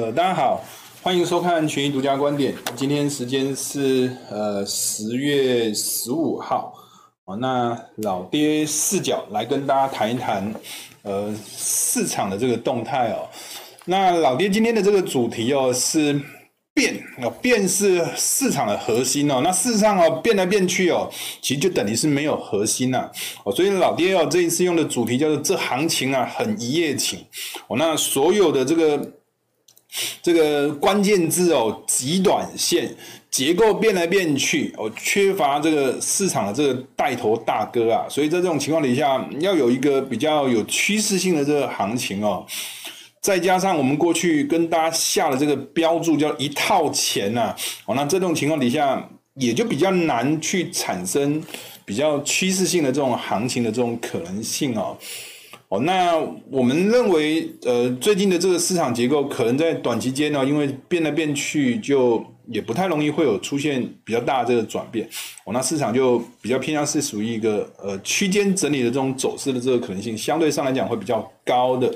呃，大家好，欢迎收看权益独家观点。今天时间是呃十月十五号，哦，那老爹视角来跟大家谈一谈呃市场的这个动态哦。那老爹今天的这个主题哦是变，哦，变是市场的核心哦。那事实上哦变来变去哦，其实就等于是没有核心呐，啊。哦，所以老爹哦这一次用的主题叫做这行情啊很一夜情哦。那所有的这个。这个关键字哦，极短线结构变来变去哦，缺乏这个市场的这个带头大哥啊，所以在这种情况底下，要有一个比较有趋势性的这个行情哦，再加上我们过去跟大家下的这个标注叫一套钱呐，哦，那这种情况底下也就比较难去产生比较趋势性的这种行情的这种可能性哦。哦，那我们认为，呃，最近的这个市场结构可能在短期间呢，因为变来变去，就也不太容易会有出现比较大的这个转变。哦，那市场就比较偏向是属于一个呃区间整理的这种走势的这个可能性，相对上来讲会比较高的。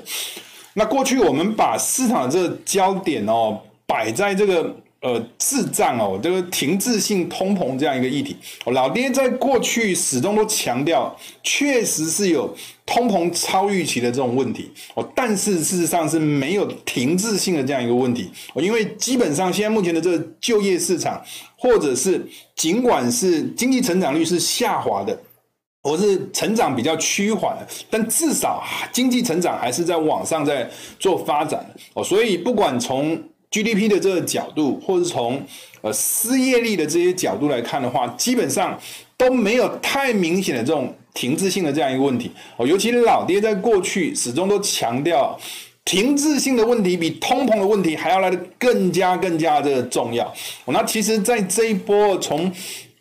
那过去我们把市场的这个焦点哦摆在这个。呃，滞胀哦，这个停滞性通膨这样一个议题，老爹在过去始终都强调，确实是有通膨超预期的这种问题哦，但是事实上是没有停滞性的这样一个问题。哦，因为基本上现在目前的这个就业市场，或者是尽管是经济成长率是下滑的，或是成长比较趋缓，但至少经济成长还是在往上在做发展哦，所以不管从 GDP 的这个角度，或是从呃失业率的这些角度来看的话，基本上都没有太明显的这种停滞性的这样一个问题哦。尤其老爹在过去始终都强调，停滞性的问题比通膨的问题还要来得更加更加的重要。那其实，在这一波从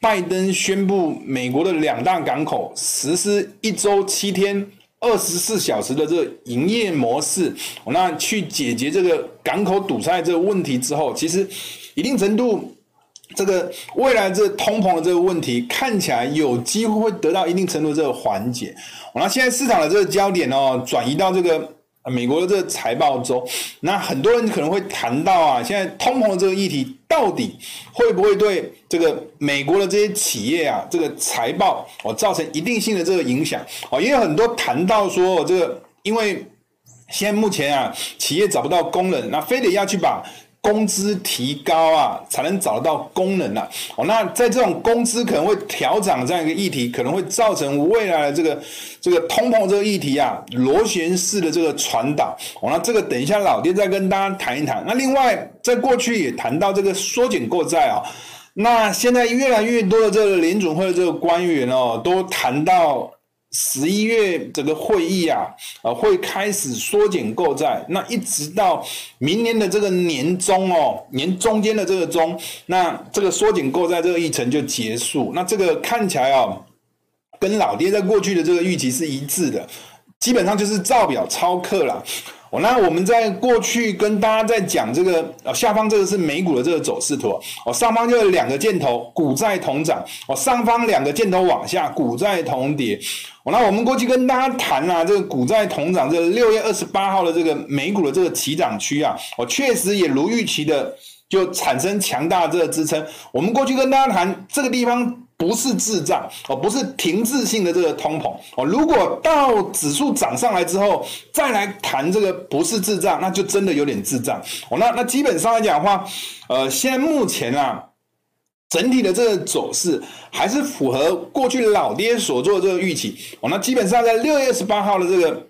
拜登宣布美国的两大港口实施一周七天。二十四小时的这个营业模式，我那去解决这个港口堵塞这个问题之后，其实一定程度，这个未来这通膨的这个问题看起来有机会会得到一定程度这个缓解。我那现在市场的这个焦点哦，转移到这个。美国的这个财报周，那很多人可能会谈到啊，现在通膨的这个议题到底会不会对这个美国的这些企业啊，这个财报哦造成一定性的这个影响哦？也有很多谈到说，这个因为现在目前啊，企业找不到工人，那非得要去把。工资提高啊，才能找得到工人啊。哦，那在这种工资可能会调涨这样一个议题，可能会造成未来的这个这个通膨这个议题啊，螺旋式的这个传导。哦，那这个等一下老爹再跟大家谈一谈。那另外，在过去也谈到这个缩减购债啊，那现在越来越多的这个联准会的这个官员哦，都谈到。十一月这个会议啊，呃，会开始缩减购债，那一直到明年的这个年中哦，年中间的这个中，那这个缩减购债这个议程就结束。那这个看起来哦，跟老爹在过去的这个预期是一致的，基本上就是照表操课了。那我们在过去跟大家在讲这个，呃，下方这个是美股的这个走势图，哦，上方就有两个箭头，股债同涨，哦，上方两个箭头往下，股债同跌。哦，那我们过去跟大家谈啊，这个股债同涨，这个六月二十八号的这个美股的这个起涨区啊，哦，确实也如预期的就产生强大的这个支撑。我们过去跟大家谈这个地方。不是滞胀哦，不是停滞性的这个通膨哦。如果到指数涨上来之后，再来谈这个不是滞胀，那就真的有点滞胀哦。那那基本上来讲的话，呃，现在目前啊，整体的这个走势还是符合过去老爹所做的这个预期哦。那基本上在六月十八号的这个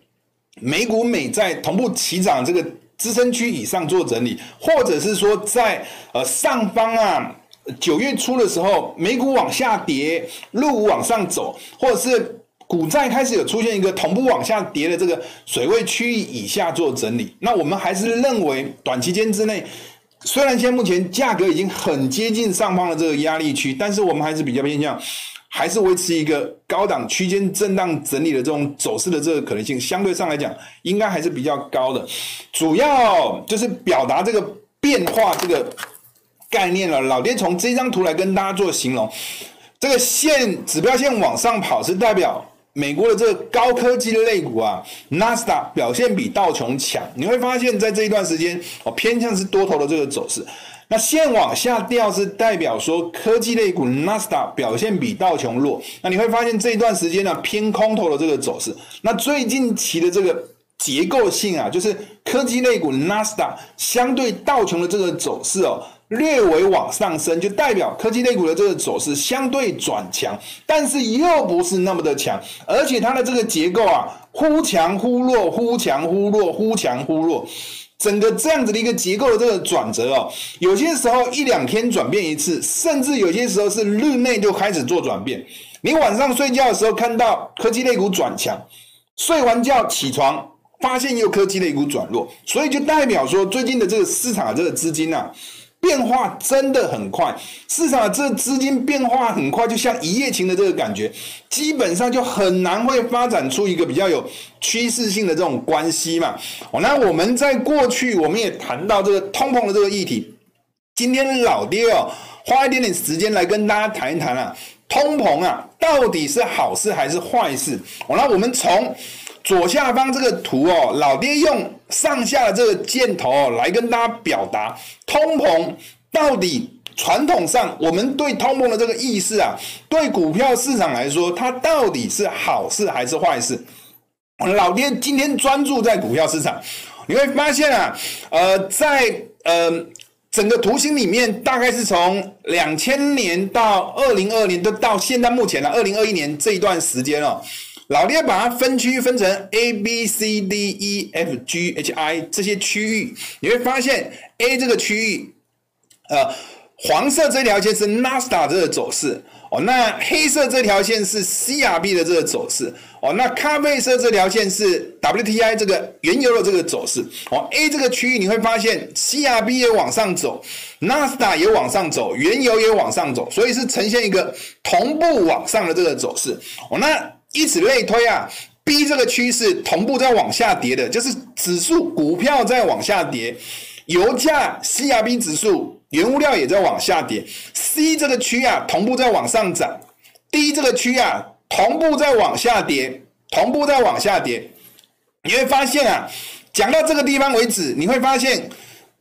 美股美债同步齐涨这个支撑区以上做整理，或者是说在呃上方啊。九月初的时候，美股往下跌，陆股往上走，或者是股债开始有出现一个同步往下跌的这个水位区域以下做整理。那我们还是认为，短期间之内，虽然现在目前价格已经很接近上方的这个压力区，但是我们还是比较偏向，还是维持一个高档区间震荡整理的这种走势的这个可能性，相对上来讲，应该还是比较高的。主要就是表达这个变化这个。概念了，老爹从这张图来跟大家做形容，这个线指标线往上跑是代表美国的这个高科技的类股啊，纳斯达表现比道琼强，你会发现在这一段时间哦，偏向是多头的这个走势。那线往下掉是代表说科技类股纳斯达表现比道琼弱。那你会发现这一段时间呢、偏空头的这个走势。那最近期的这个结构性啊，就是科技类股纳斯达相对道琼的这个走势哦。略微往上升，就代表科技类股的这个走势相对转强，但是又不是那么的强，而且它的这个结构啊，忽强忽弱，忽强忽弱，忽强忽弱，整个这样子的一个结构的这个转折哦，有些时候一两天转变一次，甚至有些时候是日内就开始做转变。你晚上睡觉的时候看到科技类股转强，睡完觉起床发现又科技类股转弱，所以就代表说最近的这个市场的这个资金啊。变化真的很快，市场这资金变化很快，就像一夜情的这个感觉，基本上就很难会发展出一个比较有趋势性的这种关系嘛。哦，那我们在过去我们也谈到这个通膨的这个议题，今天老爹哦花一点点时间来跟大家谈一谈啊，通膨啊到底是好事还是坏事？哦，那我们从左下方这个图哦，老爹用上下的这个箭头哦，来跟大家表达通膨到底传统上我们对通膨的这个意识啊，对股票市场来说，它到底是好事还是坏事？老爹今天专注在股票市场，你会发现啊，呃，在呃整个图形里面，大概是从两千年到二零二二年，都到现在目前了二零二一年这一段时间哦。老爹把它分区分成 A B C D E F G H I 这些区域，你会发现 A 这个区域，呃，黄色这条线是 n a s t a 这个走势哦，那黑色这条线是 CRB 的这个走势哦，那咖啡色这条线是 WTI 这个原油的这个走势哦。A 这个区域你会发现 CRB 也往上走，纳斯达也往上走，原油也往上走，所以是呈现一个同步往上的这个走势哦。那以此类推啊，B 这个趋势同步在往下跌的，就是指数股票在往下跌，油价 CRB 指数原物料也在往下跌。C 这个区啊同步在往上涨，D 这个区啊同步在往下跌，同步在往下跌。你会发现啊，讲到这个地方为止，你会发现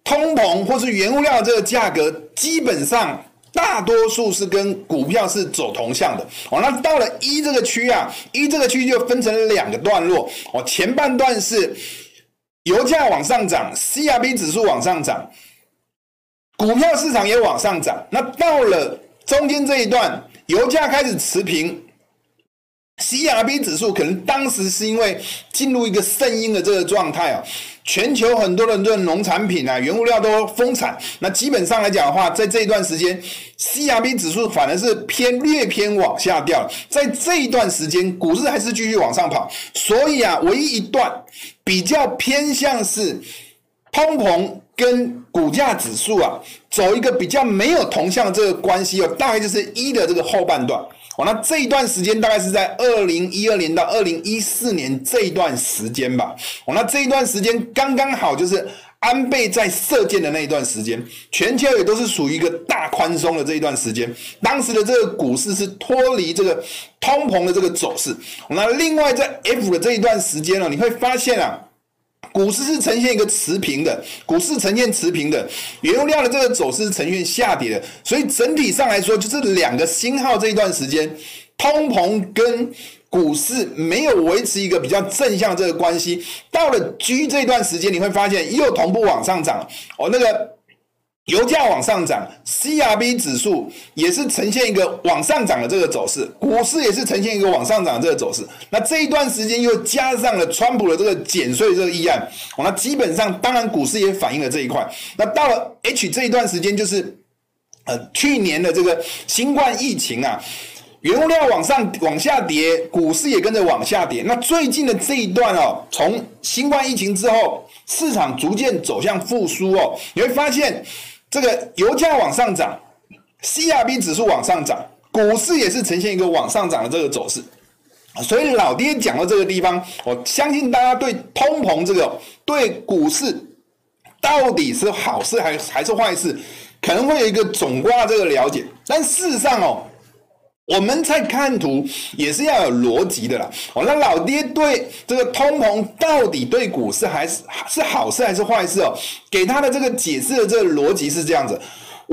通膨或是原物料这个价格基本上。大多数是跟股票是走同向的哦。那到了一这个区啊，一这个区就分成两个段落哦。前半段是油价往上涨，CRB 指数往上涨，股票市场也往上涨。那到了中间这一段，油价开始持平。CRB 指数可能当时是因为进入一个圣婴的这个状态啊，全球很多人的农产品啊、原物料都封产，那基本上来讲的话，在这一段时间，CRB 指数反而是偏略偏往下掉，在这一段时间，股市还是继续往上跑，所以啊，唯一一段比较偏向是通膨跟股价指数啊，走一个比较没有同向的这个关系哦，大概就是一的这个后半段。哦，那这一段时间大概是在二零一二年到二零一四年这一段时间吧。哦，那这一段时间刚刚好就是安倍在射箭的那一段时间，全球也都是属于一个大宽松的这一段时间。当时的这个股市是脱离这个通膨的这个走势。那另外在 F 的这一段时间呢，你会发现啊。股市是呈现一个持平的，股市呈现持平的，原油料的这个走势呈现下跌的，所以整体上来说，就是两个星号这一段时间，通膨跟股市没有维持一个比较正向这个关系。到了 G 这一段时间，你会发现又同步往上涨，哦，那个。油价往上涨，CRB 指数也是呈现一个往上涨的这个走势，股市也是呈现一个往上涨的这个走势。那这一段时间又加上了川普的这个减税这个议案，那基本上当然股市也反映了这一块。那到了 H 这一段时间，就是呃去年的这个新冠疫情啊，原物料往上往下跌，股市也跟着往下跌。那最近的这一段哦，从新冠疫情之后，市场逐渐走向复苏哦，你会发现。这个油价往上涨，CRB 指数往上涨，股市也是呈现一个往上涨的这个走势，所以老爹讲到这个地方，我相信大家对通膨这个对股市到底是好事还还是坏事，可能会有一个总挂这个了解。但事实上哦，我们在看图也是要有逻辑的啦。哦，那老爹对这个通膨到底对股市还是是好事还是坏事哦？给他的这个解释的这个逻辑是这样子。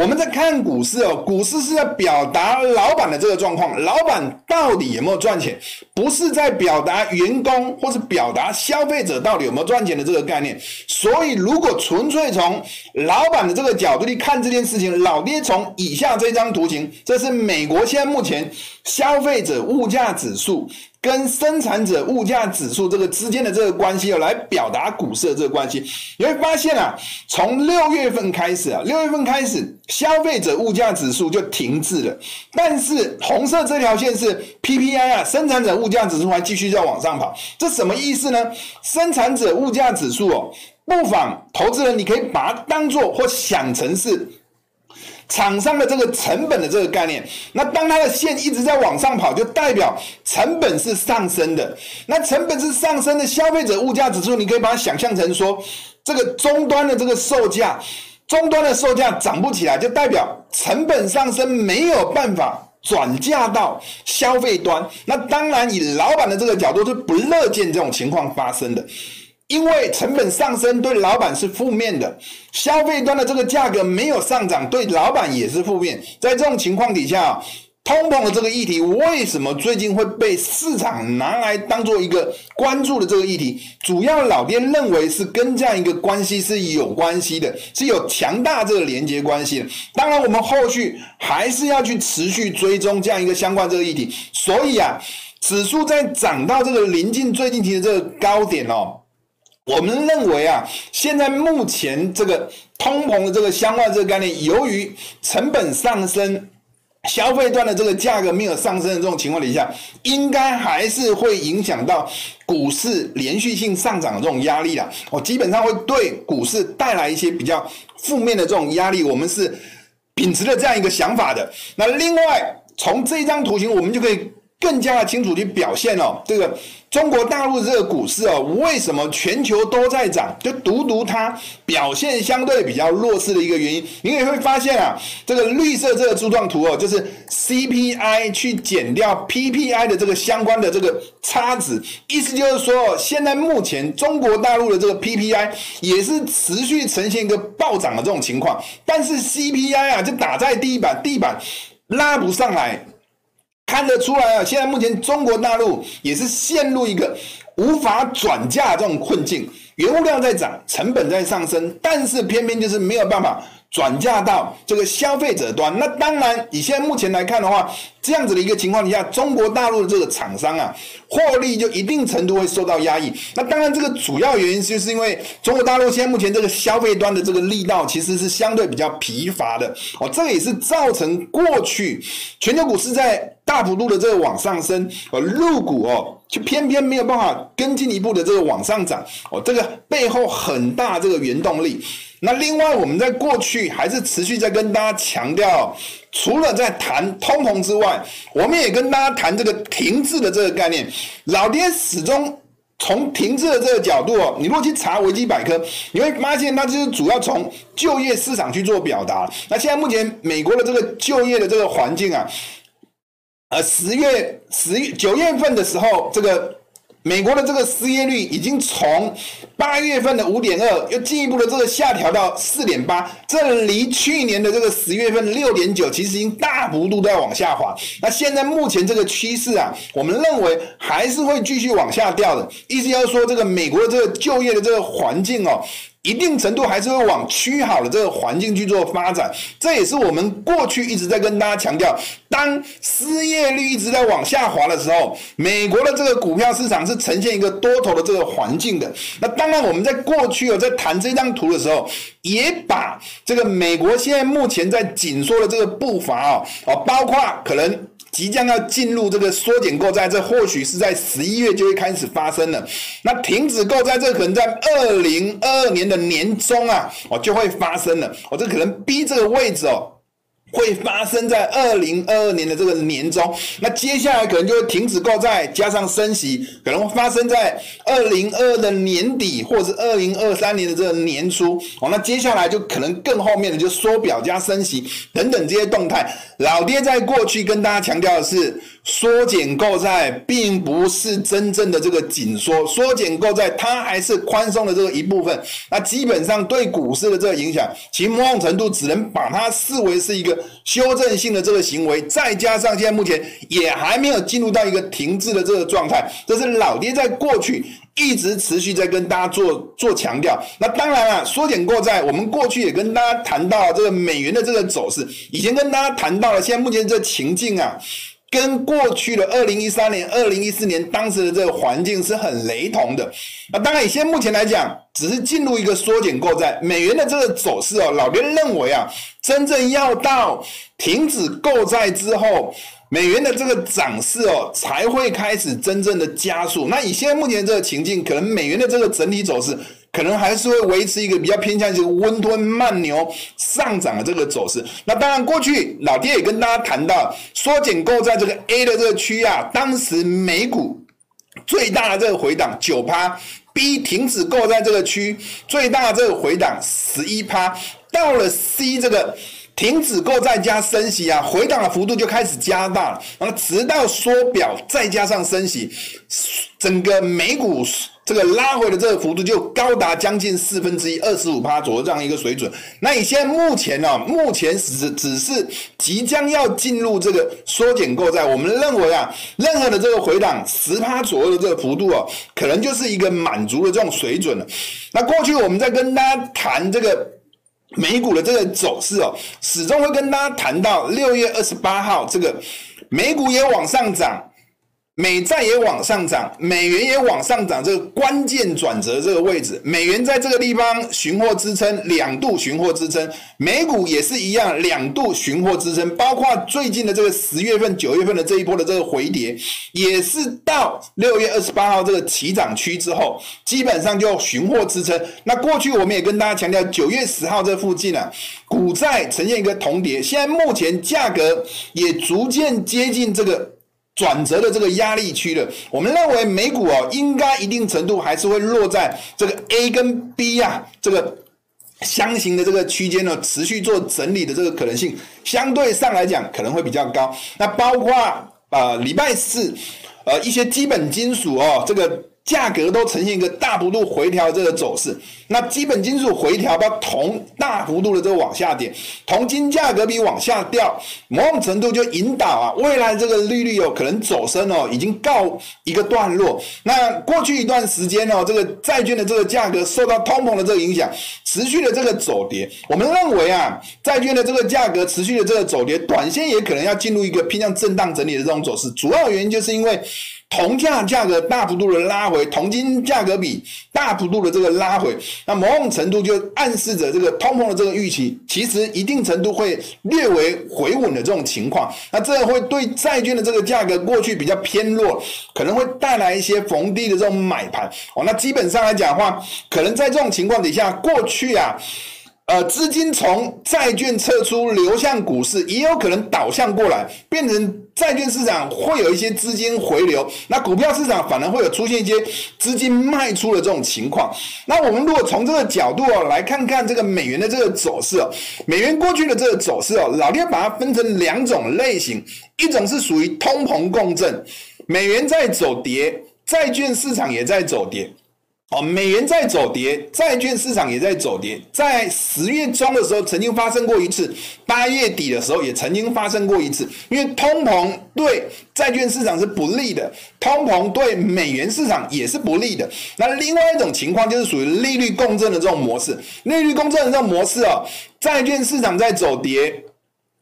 我们在看股市哦，股市是在表达老板的这个状况，老板到底有没有赚钱，不是在表达员工或是表达消费者到底有没有赚钱的这个概念。所以，如果纯粹从老板的这个角度去看这件事情，老爹从以下这张图形，这是美国现在目前消费者物价指数。跟生产者物价指数这个之间的这个关系哦，来表达股市的这个关系，你会发现啊，从六月份开始啊，六月份开始，消费者物价指数就停滞了，但是红色这条线是 PPI 啊，生产者物价指数还继续在往上跑，这什么意思呢？生产者物价指数哦，不妨投资人你可以把它当做或想成是。厂商的这个成本的这个概念，那当它的线一直在往上跑，就代表成本是上升的。那成本是上升的，消费者物价指数，你可以把它想象成说，这个终端的这个售价，终端的售价涨不起来，就代表成本上升没有办法转嫁到消费端。那当然，以老板的这个角度是不乐见这种情况发生的。因为成本上升对老板是负面的，消费端的这个价格没有上涨，对老板也是负面。在这种情况底下，通膨的这个议题为什么最近会被市场拿来当做一个关注的这个议题？主要老爹认为是跟这样一个关系是有关系的，是有强大这个连接关系的。当然，我们后续还是要去持续追踪这样一个相关这个议题。所以啊，指数在涨到这个临近最近期的这个高点哦。我们认为啊，现在目前这个通膨的这个相关这个概念，由于成本上升，消费端的这个价格没有上升的这种情况底下，应该还是会影响到股市连续性上涨的这种压力啦。我基本上会对股市带来一些比较负面的这种压力，我们是秉持了这样一个想法的。那另外，从这张图形，我们就可以。更加的清楚去表现哦，这个中国大陆这个股市哦，为什么全球都在涨，就独独它表现相对比较弱势的一个原因，你也会发现啊，这个绿色这个柱状图哦，就是 CPI 去减掉 PPI 的这个相关的这个差值，意思就是说，现在目前中国大陆的这个 PPI 也是持续呈现一个暴涨的这种情况，但是 CPI 啊就打在地板，地板拉不上来。看得出来啊，现在目前中国大陆也是陷入一个无法转嫁这种困境，原物料在涨，成本在上升，但是偏偏就是没有办法。转嫁到这个消费者端，那当然，以现在目前来看的话，这样子的一个情况底下，中国大陆的这个厂商啊，获利就一定程度会受到压抑。那当然，这个主要原因就是因为中国大陆现在目前这个消费端的这个力道其实是相对比较疲乏的哦，这个也是造成过去全球股市在大幅度的这个往上升，而入股哦，就偏偏没有办法更进一步的这个往上涨哦，这个背后很大这个原动力。那另外，我们在过去还是持续在跟大家强调，除了在谈通膨之外，我们也跟大家谈这个停滞的这个概念。老爹始终从停滞的这个角度哦，你如果去查维基百科，你会发现它就是主要从就业市场去做表达。那现在目前美国的这个就业的这个环境啊，呃，十月、十月、九月份的时候，这个。美国的这个失业率已经从八月份的五点二，又进一步的这个下调到四点八，这离去年的这个十月份六点九，其实已经大幅度在往下滑。那现在目前这个趋势啊，我们认为还是会继续往下掉的。意思要说，这个美国的这个就业的这个环境哦。一定程度还是会往趋好的这个环境去做发展，这也是我们过去一直在跟大家强调，当失业率一直在往下滑的时候，美国的这个股票市场是呈现一个多头的这个环境的。那当然，我们在过去有在谈这张图的时候，也把这个美国现在目前在紧缩的这个步伐啊，啊，包括可能。即将要进入这个缩减购债，这或许是在十一月就会开始发生了。那停止购债，这可能在二零二二年的年中啊，哦就会发生了。哦，这可能逼这个位置哦，会发生在二零二二年的这个年中，那接下来可能就会停止购债，加上升息，可能会发生在二零二二的年底，或者是二零二三年的这个年初。哦，那接下来就可能更后面的就缩表加升息等等这些动态。老爹在过去跟大家强调的是，缩减购债并不是真正的这个紧缩，缩减购债它还是宽松的这个一部分。那基本上对股市的这个影响，其某种程度只能把它视为是一个。修正性的这个行为，再加上现在目前也还没有进入到一个停滞的这个状态，这是老爹在过去一直持续在跟大家做做强调。那当然了，缩减过债，我们过去也跟大家谈到这个美元的这个走势，以前跟大家谈到了，现在目前这情境啊。跟过去的二零一三年、二零一四年当时的这个环境是很雷同的。那当然，以现在目前来讲，只是进入一个缩减购债，美元的这个走势哦，老爹认为啊，真正要到停止购债之后，美元的这个涨势哦，才会开始真正的加速。那以现在目前这个情境，可能美元的这个整体走势。可能还是会维持一个比较偏向一个温吞慢牛上涨的这个走势。那当然，过去老爹也跟大家谈到，缩减购在这个 A 的这个区啊，当时美股最大的这个回档九趴，B 停止购在这个区最大的这个回档十一趴，到了 C 这个停止购债加升息啊，回档的幅度就开始加大。然后直到缩表再加上升息，整个美股。这个拉回的这个幅度就高达将近四分之一，二十五趴左右这样一个水准。那你现在目前呢、啊？目前只只是即将要进入这个缩减购债，我们认为啊，任何的这个回档十趴左右的这个幅度哦、可能就是一个满足的这种水准了。那过去我们在跟大家谈这个美股的这个走势哦，始终会跟大家谈到六月二十八号这个美股也往上涨。美债也往上涨，美元也往上涨，这个关键转折这个位置，美元在这个地方寻获支撑，两度寻获支撑，美股也是一样，两度寻获支撑，包括最近的这个十月份、九月份的这一波的这个回跌，也是到六月二十八号这个起涨区之后，基本上就寻获支撑。那过去我们也跟大家强调，九月十号这附近啊，股债呈现一个同跌，现在目前价格也逐渐接近这个。转折的这个压力区的，我们认为美股哦，应该一定程度还是会落在这个 A 跟 B 啊这个箱型的这个区间呢，持续做整理的这个可能性，相对上来讲可能会比较高。那包括呃礼拜四，呃一些基本金属哦这个。价格都呈现一个大幅度回调这个走势，那基本金属回调到铜大幅度的这个往下跌，铜金价格比往下掉，某种程度就引导啊，未来这个利率有可能走升哦，已经告一个段落。那过去一段时间哦，这个债券的这个价格受到通膨的这个影响，持续的这个走跌。我们认为啊，债券的这个价格持续的这个走跌，短线也可能要进入一个偏向震荡整理的这种走势。主要原因就是因为。铜价价格大幅度的拉回，铜金价格比大幅度的这个拉回，那某种程度就暗示着这个通膨的这个预期，其实一定程度会略微回稳的这种情况。那这会对债券的这个价格过去比较偏弱，可能会带来一些逢低的这种买盘哦。那基本上来讲的话，可能在这种情况底下，过去啊。呃，资金从债券撤出，流向股市，也有可能导向过来，变成债券市场会有一些资金回流，那股票市场反而会有出现一些资金卖出的这种情况。那我们如果从这个角度哦，来看看这个美元的这个走势，美元过去的这个走势哦，老爹把它分成两种类型，一种是属于通膨共振，美元在走跌，债券市场也在走跌。哦，美元在走跌，债券市场也在走跌。在十月中的时候，曾经发生过一次；八月底的时候，也曾经发生过一次。因为通膨对债券市场是不利的，通膨对美元市场也是不利的。那另外一种情况就是属于利率共振的这种模式。利率共振的这种模式哦，债券市场在走跌。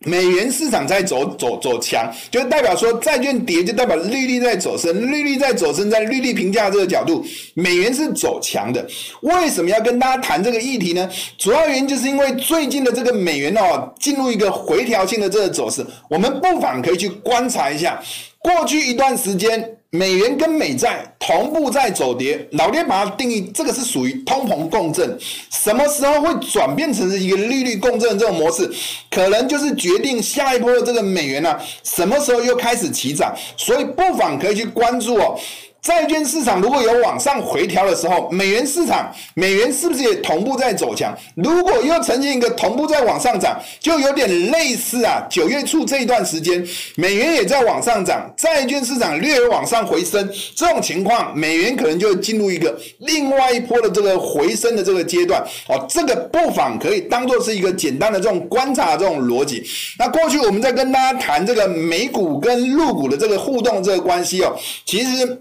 美元市场在走走走强，就代表说债券跌，就代表利率在走升，利率在走升，在利率评价这个角度，美元是走强的。为什么要跟大家谈这个议题呢？主要原因就是因为最近的这个美元哦，进入一个回调性的这个走势，我们不妨可以去观察一下，过去一段时间美元跟美债同步在走跌，老爹把它定义，这个是属于通膨共振。什么时候会转变成一个利率共振这种模式？可能就是决定下一波的这个美元啊，什么时候又开始起涨。所以不妨可以去关注哦。债券市场如果有往上回调的时候，美元市场美元是不是也同步在走强？如果又呈现一个同步在往上涨，就有点类似啊，九月初这一段时间，美元也在往上涨，债券市场略有往上回升，这种情况，美元可能就会进入一个另外一波的这个回升的这个阶段哦。这个不妨可以当做是一个简单的这种观察的这种逻辑。那过去我们在跟大家谈这个美股跟陆股的这个互动这个关系哦，其实。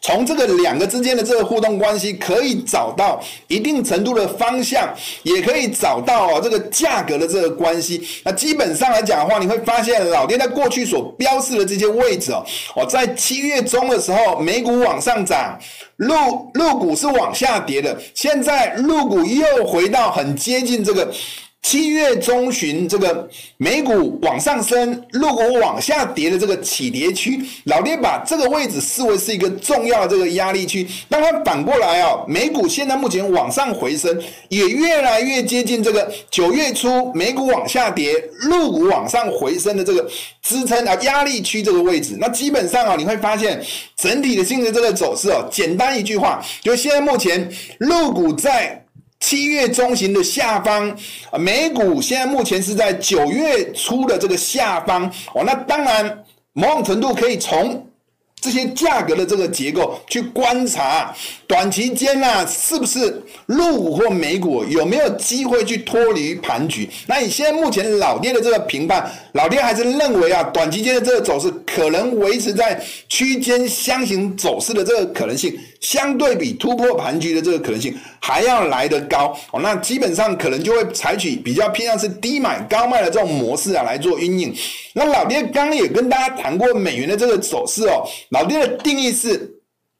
从这个两个之间的这个互动关系，可以找到一定程度的方向，也可以找到哦这个价格的这个关系。那基本上来讲的话，你会发现老爹在过去所标示的这些位置哦，哦，在七月中的时候，美股往上涨，陆陆股是往下跌的，现在陆股又回到很接近这个。七月中旬，这个美股往上升，陆股往下跌的这个起跌区，老爹把这个位置视为是一个重要的这个压力区。当它反过来啊，美股现在目前往上回升，也越来越接近这个九月初美股往下跌，陆股往上回升的这个支撑啊压力区这个位置。那基本上啊，你会发现整体的性质这个走势哦，简单一句话，就现在目前陆股在。七月中旬的下方，美股现在目前是在九月初的这个下方哦。那当然，某种程度可以从这些价格的这个结构去观察，短期间呢，是不是陆股或美股有没有机会去脱离盘局？那你现在目前老爹的这个评判，老爹还是认为啊，短期间的这个走势可能维持在区间箱型走势的这个可能性。相对比突破盘局的这个可能性还要来得高哦，那基本上可能就会采取比较偏向是低买高卖的这种模式啊来做运用。那老爹刚刚也跟大家谈过美元的这个走势哦，老爹的定义是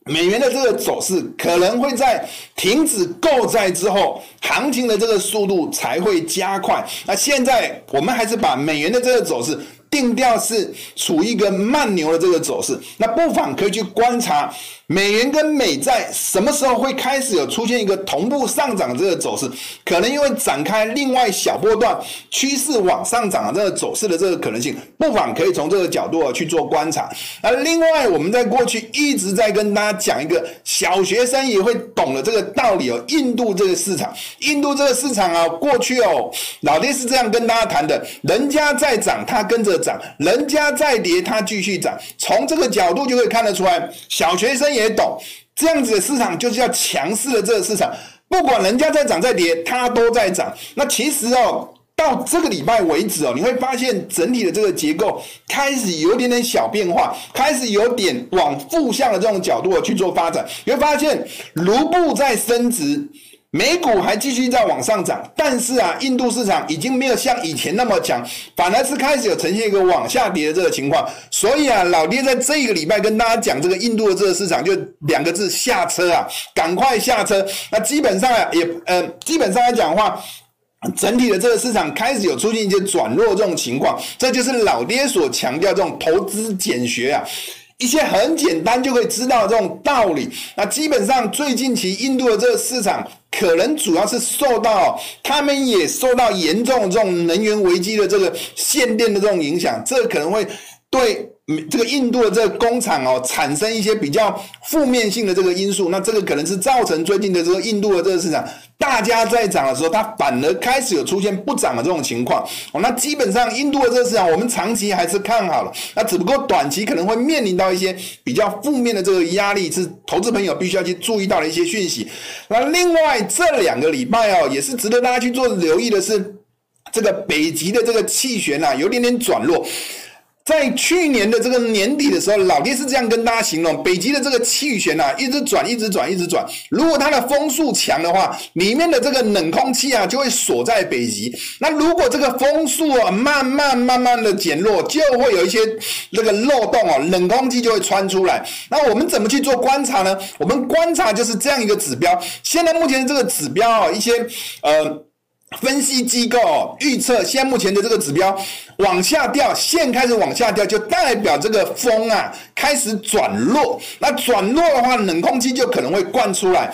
美元的这个走势可能会在停止购债之后，行情的这个速度才会加快。那现在我们还是把美元的这个走势。定调是处于一个慢牛的这个走势，那不妨可以去观察美元跟美债什么时候会开始有出现一个同步上涨的这个走势，可能因为展开另外小波段趋势往上涨的这个走势的这个可能性，不妨可以从这个角度去做观察。而另外，我们在过去一直在跟大家讲一个小学生也会懂的这个道理哦，印度这个市场，印度这个市场啊，过去哦，老爹是这样跟大家谈的，人家在涨，他跟着。涨，人家在跌，它继续涨。从这个角度就可以看得出来，小学生也懂，这样子的市场就是要强势的这个市场，不管人家在涨在跌，它都在涨。那其实哦，到这个礼拜为止哦，你会发现整体的这个结构开始有点点小变化，开始有点往负向的这种角度去做发展。你会发现卢布在升值。美股还继续在往上涨，但是啊，印度市场已经没有像以前那么强，反而是开始有呈现一个往下跌的这个情况。所以啊，老爹在这个礼拜跟大家讲这个印度的这个市场，就两个字：下车啊，赶快下车。那基本上啊，也呃，基本上来讲的话，整体的这个市场开始有出现一些转弱这种情况，这就是老爹所强调这种投资简学啊。一些很简单就可以知道这种道理。那基本上最近期印度的这个市场，可能主要是受到他们也受到严重这种能源危机的这个限电的这种影响，这可能会对。这个印度的这个工厂哦，产生一些比较负面性的这个因素，那这个可能是造成最近的这个印度的这个市场，大家在涨的时候，它反而开始有出现不涨的这种情况哦。那基本上印度的这个市场，我们长期还是看好了，那只不过短期可能会面临到一些比较负面的这个压力，是投资朋友必须要去注意到的一些讯息。那另外这两个礼拜哦，也是值得大家去做留意的是，这个北极的这个气旋啊，有点点转弱。在去年的这个年底的时候，老爹是这样跟大家形容：北极的这个气旋啊，一直转，一直转，一直转。如果它的风速强的话，里面的这个冷空气啊，就会锁在北极。那如果这个风速啊，慢慢慢慢的减弱，就会有一些那个漏洞哦，冷空气就会穿出来。那我们怎么去做观察呢？我们观察就是这样一个指标。现在目前这个指标啊，一些呃。分析机构预测，现在目前的这个指标往下掉，线开始往下掉，就代表这个风啊开始转弱。那转弱的话，冷空气就可能会灌出来。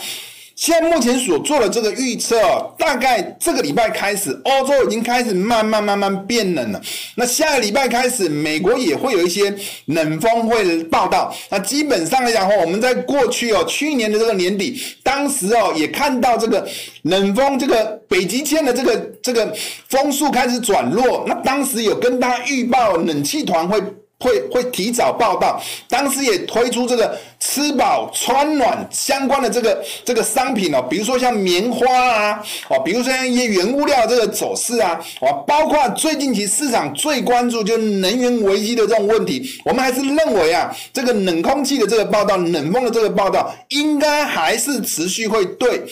现在目前所做的这个预测，大概这个礼拜开始，欧洲已经开始慢慢慢慢变冷了。那下个礼拜开始，美国也会有一些冷风会报道。那基本上来讲的话，我们在过去哦，去年的这个年底，当时哦也看到这个冷风，这个北极圈的这个这个风速开始转弱。那当时有跟大家预报，冷气团会。会会提早报道，当时也推出这个吃饱穿暖相关的这个这个商品哦，比如说像棉花啊，哦，比如说像一些原物料这个走势啊，哦，包括最近期市场最关注就是能源危机的这种问题，我们还是认为啊，这个冷空气的这个报道，冷风的这个报道，应该还是持续会对。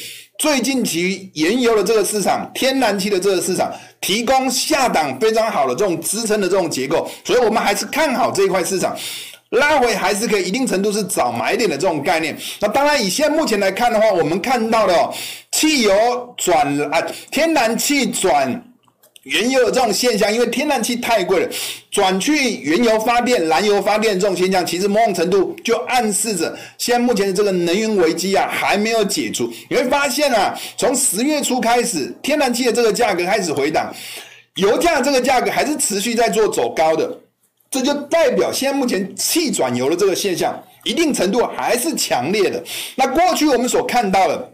最近其原油的这个市场，天然气的这个市场，提供下档非常好的这种支撑的这种结构，所以我们还是看好这一块市场，拉回还是可以一定程度是早买点的这种概念。那当然，以现在目前来看的话，我们看到的哦，汽油转啊，天然气转。原油的这种现象，因为天然气太贵了，转去原油发电、燃油发电这种现象，其实某种程度就暗示着，现在目前的这个能源危机啊还没有解除。你会发现啊，从十月初开始，天然气的这个价格开始回档，油价这个价格还是持续在做走高的，这就代表现在目前气转油的这个现象，一定程度还是强烈的。那过去我们所看到的。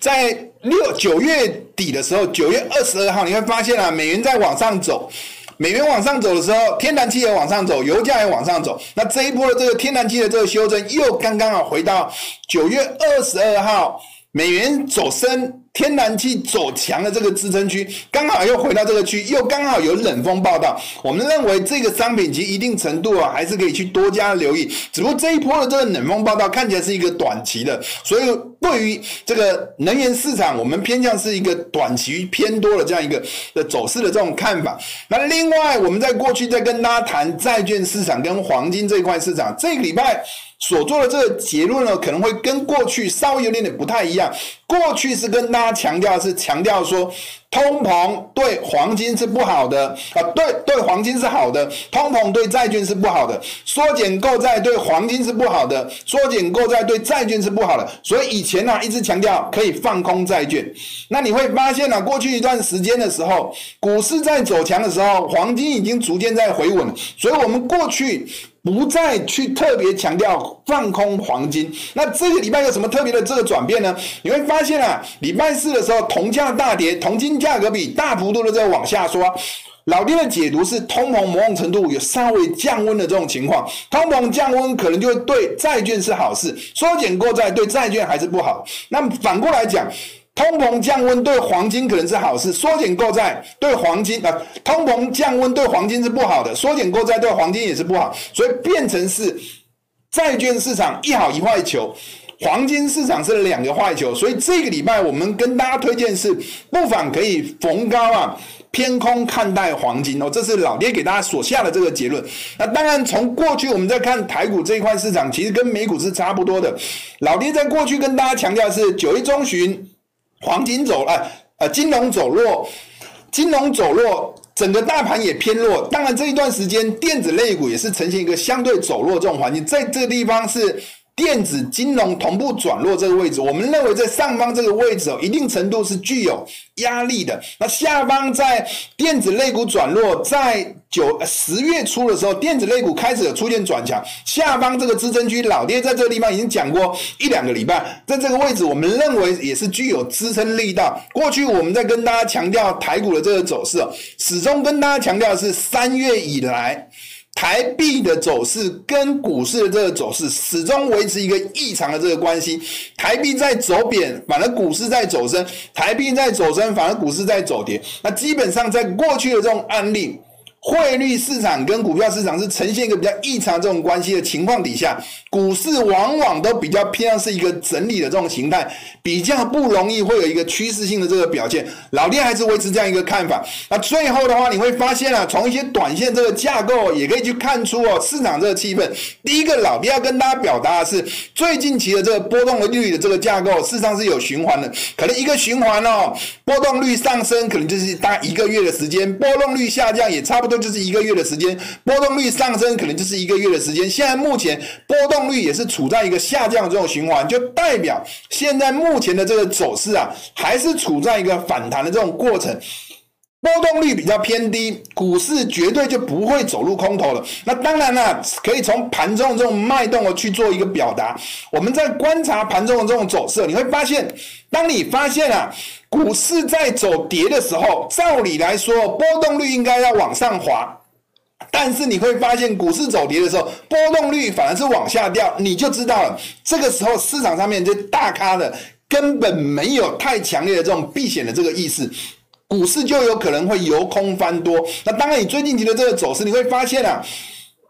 在六九月底的时候，九月二十二号，你会发现啊，美元在往上走，美元往上走的时候，天然气也往上走，油价也往上走。那这一波的这个天然气的这个修正，又刚刚好回到九月二十二号，美元走升。天然气走强的这个支撑区，刚好又回到这个区，又刚好有冷风报道。我们认为这个商品其一定程度啊，还是可以去多加留意。只不过这一波的这个冷风报道看起来是一个短期的，所以对于这个能源市场，我们偏向是一个短期偏多的这样一个的走势的这种看法。那另外，我们在过去在跟大家谈债券市场跟黄金这一块市场，这个礼拜。所做的这个结论呢，可能会跟过去稍微有点点不太一样。过去是跟大家强调是强调说，通膨对黄金是不好的啊，对对黄金是好的，通膨对债券是不好的，缩减购债对黄金是不好的，缩减购债对债券是不好的。所以以前呢、一直强调可以放空债券。那你会发现呢、过去一段时间的时候，股市在走强的时候，黄金已经逐渐在回稳。所以我们过去。不再去特别强调放空黄金，那这个礼拜有什么特别的这个转变呢？你会发现啊，礼拜四的时候，铜价大跌，铜金价格比大幅度的在往下刷。老爹的解读是，通膨某种程度有稍微降温的这种情况，通膨降温可能就对债券是好事，缩减购债对债券还是不好。那反过来讲。通膨降温对黄金可能是好事，缩减购债对黄金啊，通膨降温对黄金是不好的，缩减购债对黄金也是不好，所以变成是债券市场一好一坏球，黄金市场是两个坏球，所以这个礼拜我们跟大家推荐是，不妨可以逢高啊偏空看待黄金哦，这是老爹给大家所下的这个结论。那当然从过去我们在看台股这一块市场，其实跟美股是差不多的。老爹在过去跟大家强调是九月中旬。黄金走了，呃，金融走弱，金融走弱，整个大盘也偏弱。当然，这一段时间电子类股也是呈现一个相对走弱这种环境，在这个地方是。电子金融同步转弱这个位置，我们认为在上方这个位置哦，一定程度是具有压力的。那下方在电子类股转弱，在九十月初的时候，电子类股开始出现转强，下方这个支撑区，老爹在这个地方已经讲过一两个礼拜，在这个位置，我们认为也是具有支撑力道。过去我们在跟大家强调台股的这个走势哦，始终跟大家强调的是三月以来。台币的走势跟股市的这个走势始终维持一个异常的这个关系，台币在走贬，反而股市在走升；台币在走升，反而股市在走跌。那基本上在过去的这种案例，汇率市场跟股票市场是呈现一个比较异常这种关系的情况底下，股市往往都比较偏向是一个整理的这种形态，比较不容易会有一个趋势性的这个表现。老爹还是维持这样一个看法。那最后的话，你会发现啊，从一些短线这个架构也可以去看出哦，市场这个气氛。第一个，老爹要跟大家表达的是，最近期的这个波动的利率的这个架构，事实上是有循环的，可能一个循环哦，波动率上升可能就是大一个月的时间，波动率下降也差不多。就是一个月的时间，波动率上升可能就是一个月的时间。现在目前波动率也是处在一个下降的这种循环，就代表现在目前的这个走势啊，还是处在一个反弹的这种过程。波动率比较偏低，股市绝对就不会走入空头了。那当然了，可以从盘中的这种脉动去做一个表达。我们在观察盘中的这种走势，你会发现，当你发现啊。股市在走跌的时候，照理来说，波动率应该要往上滑，但是你会发现，股市走跌的时候，波动率反而是往下掉，你就知道了。这个时候，市场上面这大咖的根本没有太强烈的这种避险的这个意识，股市就有可能会由空翻多。那当然，你最近期的这个走势，你会发现啊。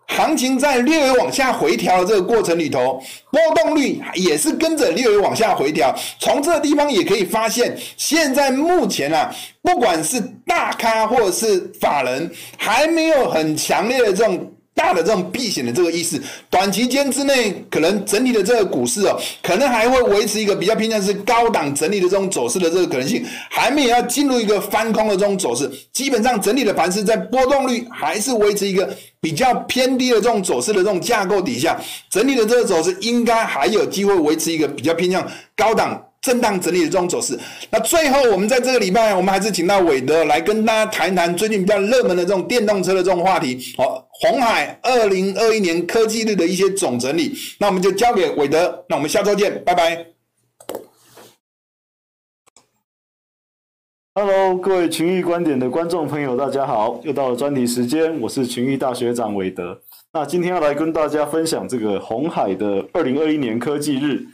行情在略微往下回调的这个过程里头，波动率也是跟着略微往下回调。从这个地方也可以发现，现在目前啊，不管是大咖或者是法人，还没有很强烈的这种。大的这种避险的这个意思，短期间之内可能整体的这个股市哦，可能还会维持一个比较偏向是高档整理的这种走势的这个可能性，还没有要进入一个翻空的这种走势。基本上整体的盘势在波动率还是维持一个比较偏低的这种走势的这种架构底下，整体的这个走势应该还有机会维持一个比较偏向高档。震荡整理的这种走势，那最后我们在这个礼拜，我们还是请到伟德来跟大家谈一谈最近比较热门的这种电动车的这种话题。好，红海二零二一年科技日的一些总整理，那我们就交给伟德。那我们下周见，拜拜。Hello，各位群益观点的观众朋友，大家好，又到了专题时间，我是群益大学长伟德。那今天要来跟大家分享这个红海的二零二一年科技日。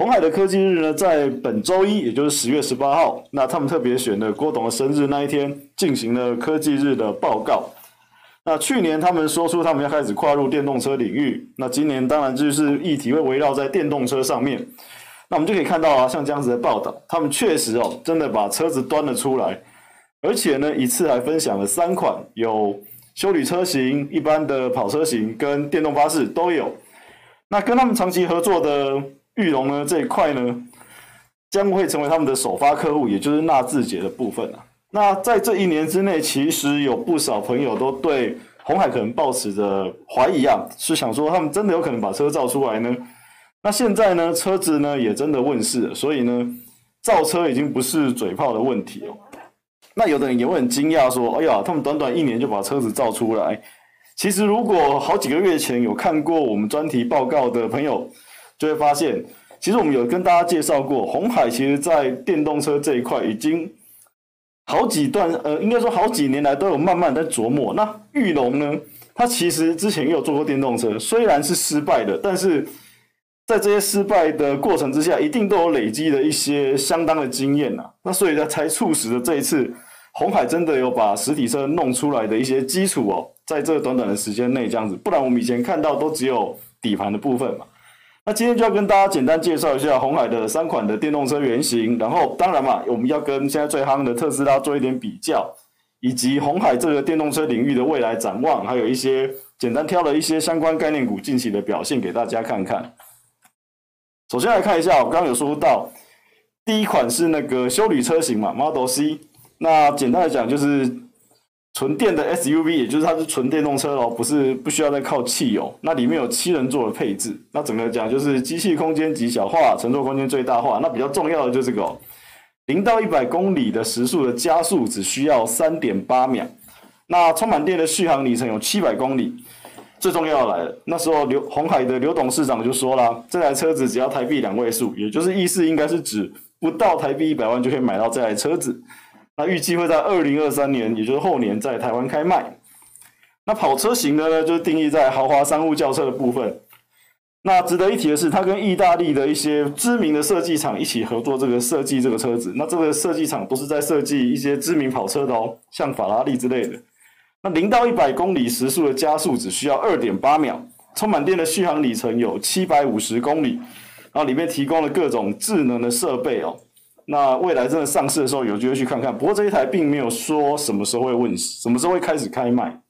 红海的科技日呢，在本周一，也就是十月十八号，那他们特别选了郭董的生日那一天，进行了科技日的报告。那去年他们说出他们要开始跨入电动车领域，那今年当然就是议题会围绕在电动车上面。那我们就可以看到啊，像这样子的报道，他们确实哦，真的把车子端了出来，而且呢，一次还分享了三款，有修理车型、一般的跑车型跟电动巴士都有。那跟他们长期合作的。裕隆呢，这一块呢，将会成为他们的首发客户，也就是纳智捷的部分啊。那在这一年之内，其实有不少朋友都对红海可能抱持着怀疑啊，是想说他们真的有可能把车造出来呢？那现在呢，车子呢也真的问世了，所以呢，造车已经不是嘴炮的问题哦。那有的人也会很惊讶说：“哎呀，他们短短一年就把车子造出来。”其实如果好几个月前有看过我们专题报告的朋友，就会发现，其实我们有跟大家介绍过，鸿海其实在电动车这一块已经好几段，呃，应该说好几年来都有慢慢在琢磨。那玉龙呢，它其实之前也有做过电动车，虽然是失败的，但是在这些失败的过程之下，一定都有累积的一些相当的经验呐。那所以呢，才促使了这一次红海真的有把实体车弄出来的一些基础哦，在这短短的时间内这样子，不然我们以前看到都只有底盘的部分嘛。那今天就要跟大家简单介绍一下鸿海的三款的电动车原型，然后当然嘛，我们要跟现在最夯的特斯拉做一点比较，以及鸿海这个电动车领域的未来展望，还有一些简单挑了一些相关概念股近期的表现给大家看看。首先来看一下，我刚刚有说到，第一款是那个修理车型嘛，Model C，那简单来讲就是。纯电的 SUV，也就是它是纯电动车哦，不是不需要再靠汽油。那里面有七人座的配置，那整个讲就是机器空间极小化，乘坐空间最大化。那比较重要的就是这个，零到一百公里的时速的加速只需要三点八秒。那充满电的续航里程有七百公里。最重要的来了，那时候刘鸿海的刘董事长就说了，这台车子只要台币两位数，也就是意思应该是指不到台币一百万就可以买到这台车子。那预计会在二零二三年，也就是后年，在台湾开卖。那跑车型的呢，就是定义在豪华商务轿车的部分。那值得一提的是，它跟意大利的一些知名的设计厂一起合作，这个设计这个车子。那这个设计厂都是在设计一些知名跑车的哦，像法拉利之类的。那零到一百公里时速的加速只需要二点八秒，充满电的续航里程有七百五十公里，然后里面提供了各种智能的设备哦。那未来真的上市的时候有机会去看看，不过这一台并没有说什么时候会问世，什么时候会开始开卖。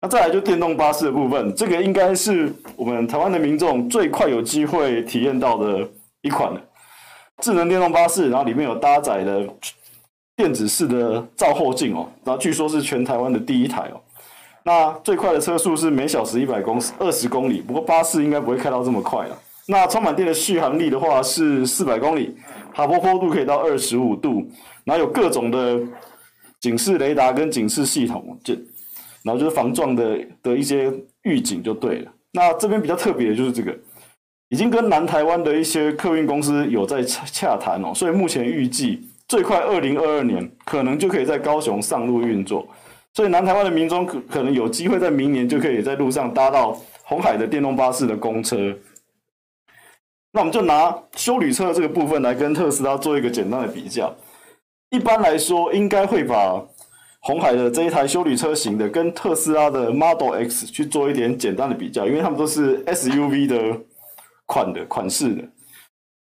那再来就电动巴士的部分，这个应该是我们台湾的民众最快有机会体验到的一款。智能电动巴士，然后里面有搭载的电子式的照后镜哦，然后据说是全台湾的第一台哦。那最快的车速是每小时一百公二十公里，不过巴士应该不会开到这么快了。那充满电的续航力的话是四百公里，爬坡坡度可以到二十五度，然后有各种的警示雷达跟警示系统，就。然后就是防撞的的一些预警就对了。那这边比较特别的就是这个，已经跟南台湾的一些客运公司有在洽谈哦，所以目前预计最快二零二二年可能就可以在高雄上路运作。所以南台湾的民众可可能有机会在明年就可以在路上搭到红海的电动巴士的公车。那我们就拿修旅车的这个部分来跟特斯拉做一个简单的比较。一般来说，应该会把红海的这一台修旅车型的，跟特斯拉的 Model X 去做一点简单的比较，因为他们都是 SUV 的款的款式的。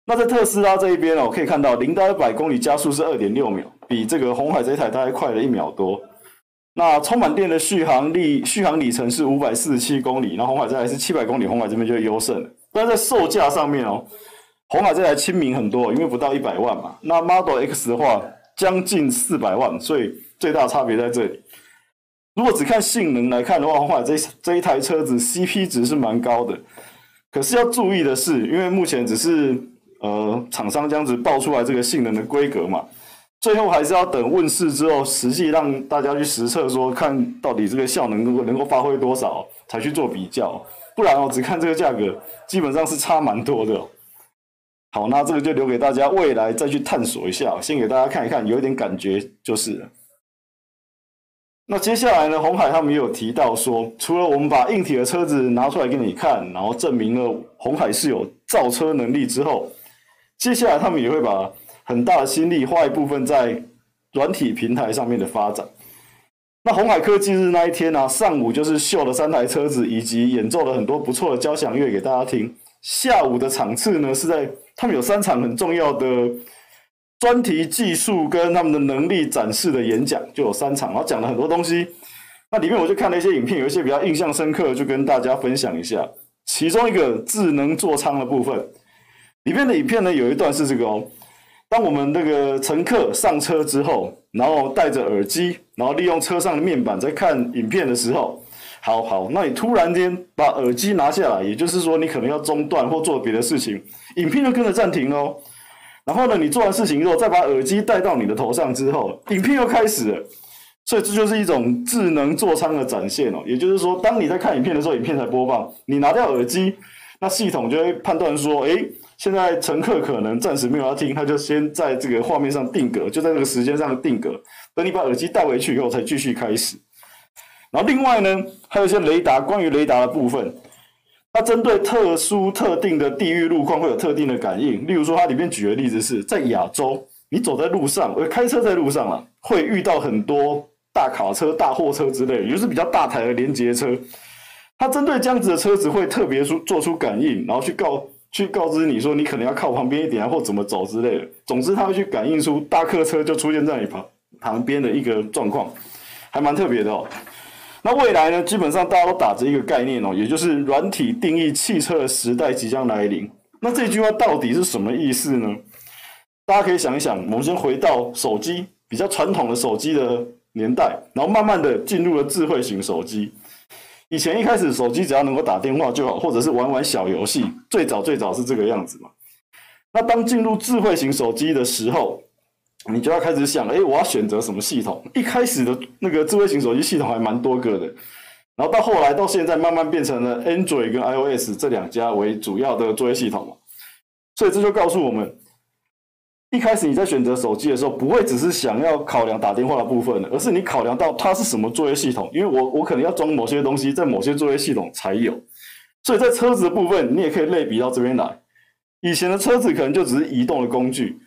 那在特斯拉这一边哦，可以看到零到一百公里加速是二点六秒，比这个红海这一台大概快了一秒多。那充满电的续航力续航里程是五百四十七公里，那红海这台是七百公里，红海这边就优胜了。但在售价上面哦，红海这台亲民很多，因为不到一百万嘛。那 Model X 的话，将近四百万，所以。最大差别在这里。如果只看性能来看的话，红海这这一台车子 CP 值是蛮高的。可是要注意的是，因为目前只是呃厂商这样子报出来这个性能的规格嘛，最后还是要等问世之后，实际让大家去实测，说看到底这个效能能够能够发挥多少，才去做比较。不然哦，只看这个价格，基本上是差蛮多的。好，那这个就留给大家未来再去探索一下。先给大家看一看，有一点感觉就是了。那接下来呢？红海他们也有提到说，除了我们把硬体的车子拿出来给你看，然后证明了红海是有造车能力之后，接下来他们也会把很大的心力花一部分在软体平台上面的发展。那鸿海科技日那一天呢、上午就是秀了三台车子，以及演奏了很多不错的交响乐给大家听。下午的场次呢，是在他们有三场很重要的。专题技术跟他们的能力展示的演讲就有三场，然后讲了很多东西。那里面我就看了一些影片，有一些比较印象深刻，就跟大家分享一下。其中一个智能座舱的部分，里面的影片呢，有一段是这个哦。当我们那个乘客上车之后，然后戴着耳机，然后利用车上的面板在看影片的时候，好好，那你突然间把耳机拿下来，也就是说你可能要中断或做别的事情，影片就跟着暂停哦。然后呢，你做完事情之后，再把耳机戴到你的头上之后，影片又开始了。所以这就是一种智能座舱的展现哦。也就是说，当你在看影片的时候，影片才播放，你拿掉耳机，那系统就会判断说，诶，现在乘客可能暂时没有要听，他就先在这个画面上定格，就在这个时间上定格。等你把耳机带回去以后，才继续开始。然后另外呢，还有一些雷达，关于雷达的部分。它针对特殊特定的地域路况会有特定的感应，例如说，它里面举的例子是在亚洲，你走在路上，呃开车在路上了，会遇到很多大卡车、大货车之类，也就是比较大台的连接车。它针对这样子的车子会特别出做出感应，然后去告去告知你说，你可能要靠旁边一点啊，或怎么走之类的。总之，它会去感应出大客车就出现在你旁旁边的一个状况，还蛮特别的哦。那未来呢？基本上大家都打着一个概念哦，也就是软体定义汽车的时代即将来临。那这句话到底是什么意思呢？大家可以想一想，我们先回到手机比较传统的手机的年代，然后慢慢的进入了智慧型手机。以前一开始手机只要能够打电话就好，或者是玩玩小游戏，最早最早是这个样子嘛。那当进入智慧型手机的时候，你就要开始想，哎，我要选择什么系统？一开始的那个智慧型手机系统还蛮多个的，然后到后来到现在慢慢变成了 Android 跟 iOS 这两家为主要的作业系统嘛。所以这就告诉我们，一开始你在选择手机的时候，不会只是想要考量打电话的部分，而是你考量到它是什么作业系统，因为我我可能要装某些东西在某些作业系统才有。所以在车子的部分，你也可以类比到这边来。以前的车子可能就只是移动的工具。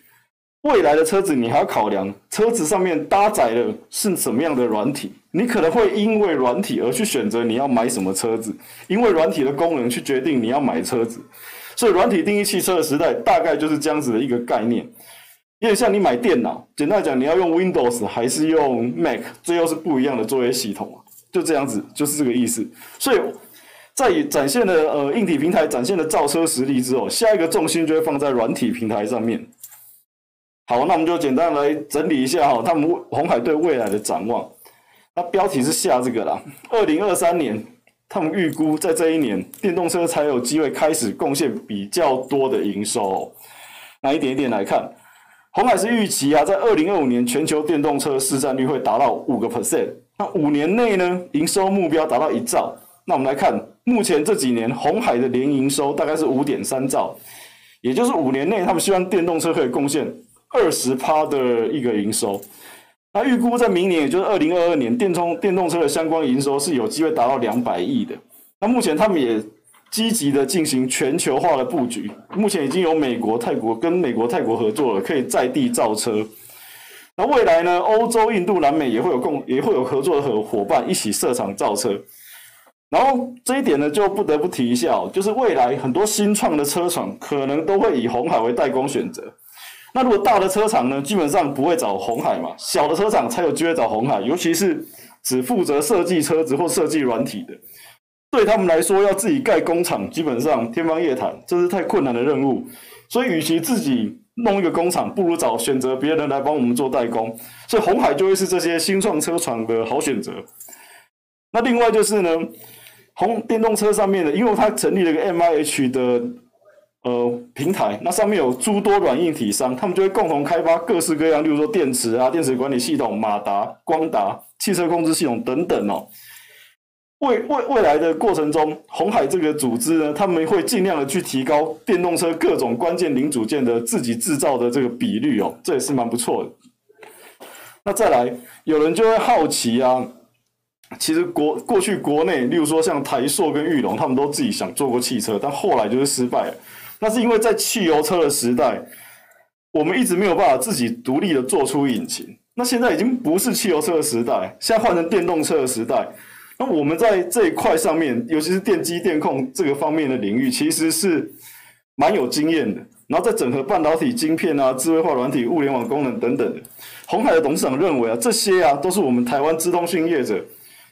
未来的车子，你还要考量车子上面搭载的是什么样的软体。你可能会因为软体而去选择你要买什么车子，因为软体的功能去决定你要买车子。所以，软体定义汽车的时代大概就是这样子的一个概念。因为像你买电脑，简单讲，你要用 Windows 还是用 Mac，最后是不一样的作业系统，就这样子，就是这个意思。所以在展现了呃硬体平台展现了造车实力之后，下一个重心就会放在软体平台上面。好，那我们就简单来整理一下哈，他们红海对未来的展望。那标题是下这个啦，二零二三年，他们预估在这一年，电动车才有机会开始贡献比较多的营收。那一点一点来看，红海是预期啊，在二零二五年全球电动车市占率会达到五个 percent。那五年内呢，营收目标达到一兆。那我们来看，目前这几年红海的年营收大概是五点三兆，也就是五年内他们希望电动车可以贡献。二十趴的一个营收，那预估在明年，也就是二零二二年，电充电动车的相关营收是有机会达到两百亿的。那目前他们也积极的进行全球化的布局，目前已经有美国、泰国跟美国、泰国合作了，可以在地造车。那未来呢，欧洲、印度、南美也会有共也会有合作的伙伴一起设厂造车。然后这一点呢，就不得不提一下哦，就是未来很多新创的车厂可能都会以红海为代工选择。那如果大的车厂呢，基本上不会找红海嘛，小的车厂才有机会找红海，尤其是只负责设计车子或设计软体的，对他们来说，要自己盖工厂，基本上天方夜谭，这是太困难的任务。所以，与其自己弄一个工厂，不如找选择别人来帮我们做代工。所以，红海就会是这些新创车厂的好选择。那另外就是呢，红电动车上面的，因为它成立了一个 MIH 的。呃，平台那上面有诸多软硬体商，他们就会共同开发各式各样，例如说电池啊、电池管理系统、马达、光达、汽车控制系统等等哦。未未未来的过程中，红海这个组织呢，他们会尽量的去提高电动车各种关键零组件的自己制造的这个比率哦，这也是蛮不错的。那再来，有人就会好奇啊，其实国过去国内，例如说像台硕跟玉龙，他们都自己想做过汽车，但后来就是失败了。那是因为在汽油车的时代，我们一直没有办法自己独立的做出引擎。那现在已经不是汽油车的时代，现在换成电动车的时代。那我们在这一块上面，尤其是电机电控这个方面的领域，其实是蛮有经验的。然后在整合半导体晶片啊、智慧化软体、物联网功能等等的，鸿海的董事长认为啊，这些啊都是我们台湾资通讯业者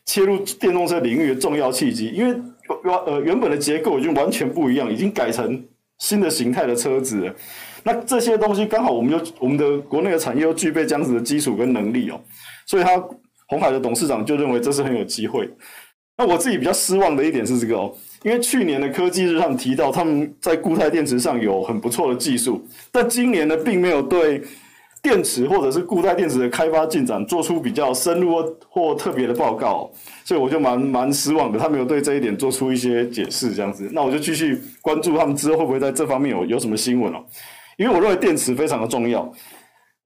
切入电动车领域的重要契机。因为原呃原本的结构已经完全不一样，已经改成。新的形态的车子了，那这些东西刚好我们又我们的国内的产业又具备这样子的基础跟能力哦，所以他鸿海的董事长就认为这是很有机会。那我自己比较失望的一点是这个哦，因为去年的科技日上提到他们在固态电池上有很不错的技术，但今年呢并没有对。电池或者是固态电池的开发进展，做出比较深入或特别的报告，所以我就蛮蛮失望的。他没有对这一点做出一些解释，这样子，那我就继续关注他们之后会不会在这方面有有什么新闻哦。因为我认为电池非常的重要，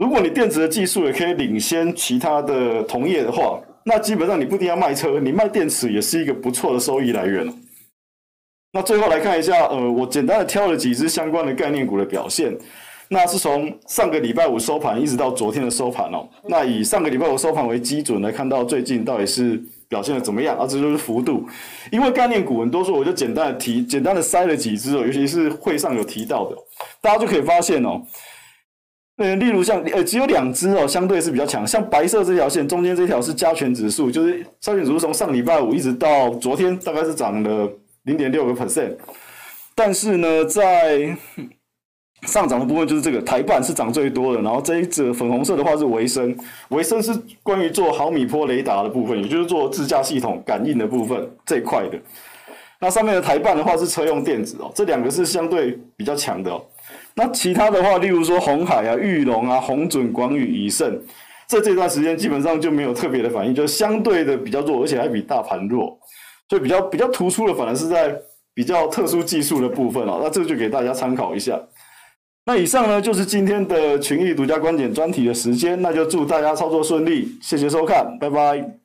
如果你电池的技术也可以领先其他的同业的话，那基本上你不一定要卖车，你卖电池也是一个不错的收益来源。那最后来看一下，呃，我简单的挑了几只相关的概念股的表现。那是从上个礼拜五收盘一直到昨天的收盘哦。那以上个礼拜五收盘为基准来看到最近到底是表现的怎么样啊？这就是幅度。因为概念股很多，说我就简单的提，简单的筛了几只哦，尤其是会上有提到的，大家就可以发现哦。呃，例如像呃，只有两只哦，相对是比较强。像白色这条线中间这条是加权指数，就是加权指数从上礼拜五一直到昨天大概是涨了零点六个 percent。但是呢，在上涨的部分就是这个台半是涨最多的，然后这一只粉红色的话是维生，维生是关于做毫米波雷达的部分，也就是做自驾系统感应的部分这一块的。那上面的台半的话是车用电子哦，这两个是相对比较强的哦。那其他的话，例如说红海啊、玉龙啊、红准、广宇、以盛，这这段时间基本上就没有特别的反应，就相对的比较弱，而且还比大盘弱，所以比较 比较突出的反而是在比较特殊技术的部分哦。那这个就给大家参考一下。那以上呢，就是今天的群益独家观点专题的时间，那就祝大家操作顺利，谢谢收看，拜拜。